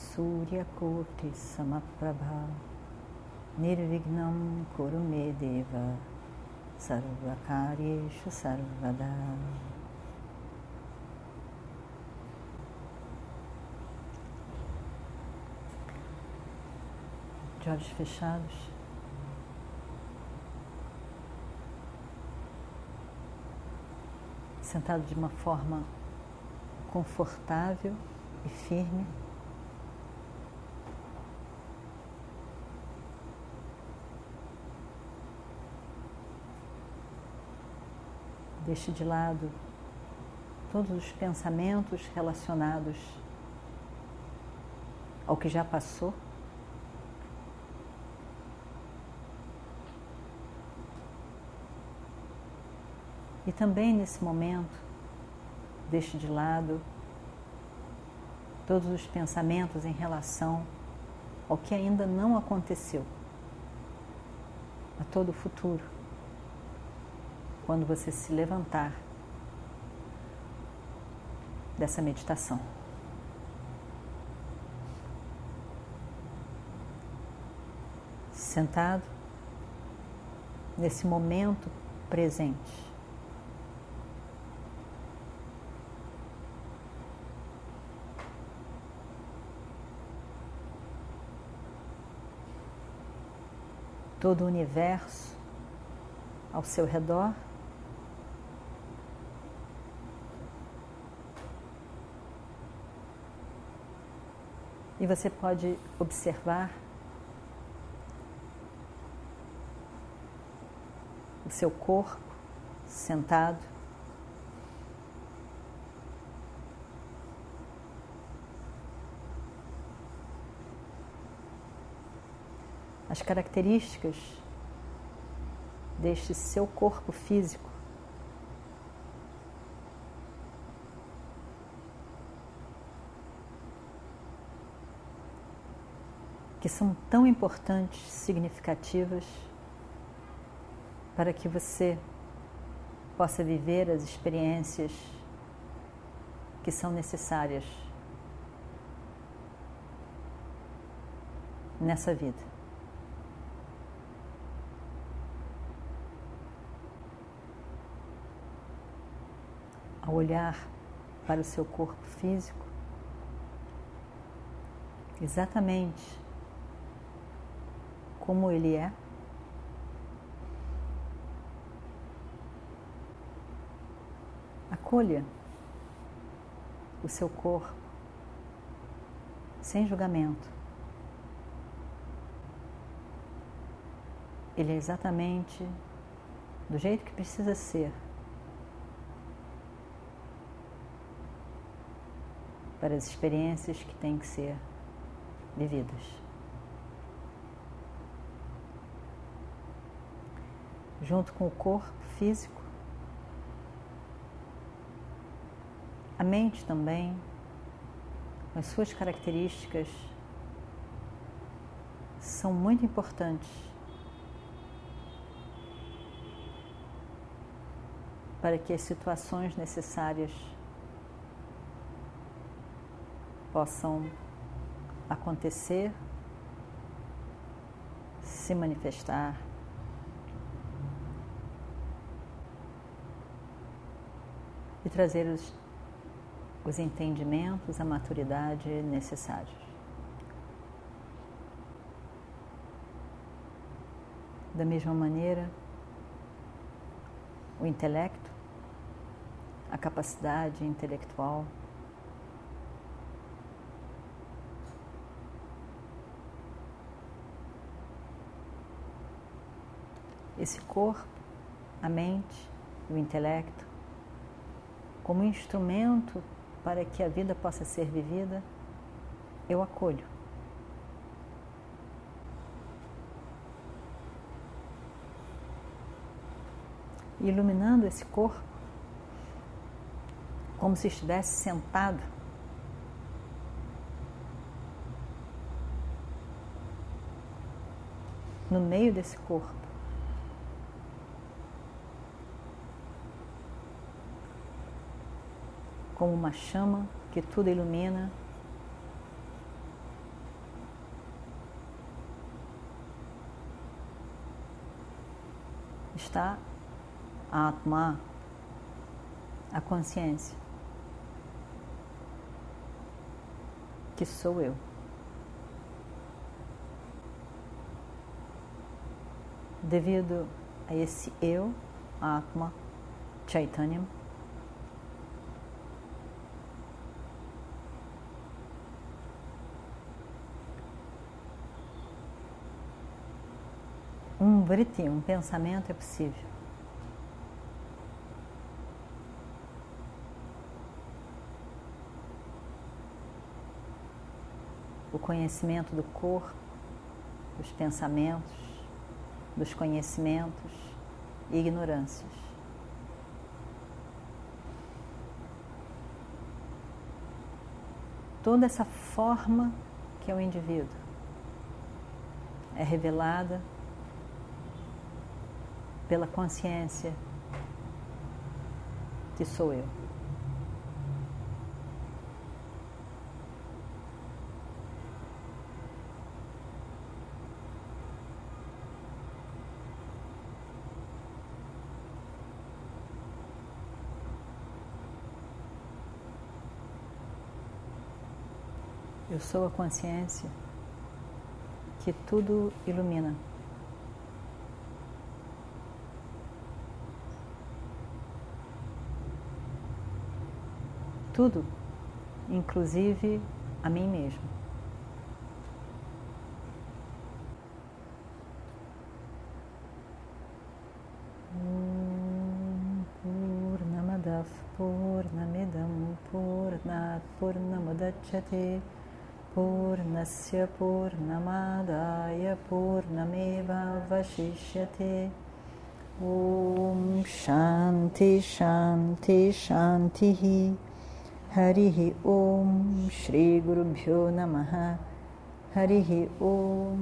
Suryakoti Samaprabha Nirvignam Kurume Deva Sarvakaryeshu Sarvada De olhos fechados Sentado de uma forma confortável e firme. Deixe de lado todos os pensamentos relacionados ao que já passou. E também nesse momento, deixe de lado todos os pensamentos em relação ao que ainda não aconteceu, a todo o futuro quando você se levantar dessa meditação. Sentado nesse momento presente. Todo o universo ao seu redor E você pode observar o seu corpo sentado. As características deste seu corpo físico. Que são tão importantes, significativas, para que você possa viver as experiências que são necessárias nessa vida. Ao olhar para o seu corpo físico, exatamente como ele é. Acolha o seu corpo sem julgamento. Ele é exatamente do jeito que precisa ser para as experiências que têm que ser vividas. Junto com o corpo físico. A mente também, com as suas características, são muito importantes para que as situações necessárias possam acontecer, se manifestar e trazer os, os entendimentos, a maturidade necessários. Da mesma maneira, o intelecto, a capacidade intelectual, esse corpo, a mente, o intelecto como instrumento para que a vida possa ser vivida, eu acolho. Iluminando esse corpo, como se estivesse sentado, no meio desse corpo. Como uma chama que tudo ilumina está a Atma, a consciência, que sou eu. Devido a esse eu, Atma, Chaitanya, vriti, um pensamento é possível. O conhecimento do corpo, dos pensamentos, dos conhecimentos e ignorâncias. Toda essa forma que é o indivíduo é revelada pela consciência que sou eu. Eu sou a consciência que tudo ilumina. Tudo, inclusive a mim mesmo. Purnamadav Purnamidam Purnat Purnamudachyate Purnasya Purnamadaya Purnameva Vashishyate Om Shanti Shanti हरिः ॐ श्रीगुरुभ्यो नमः। हरिः ॐ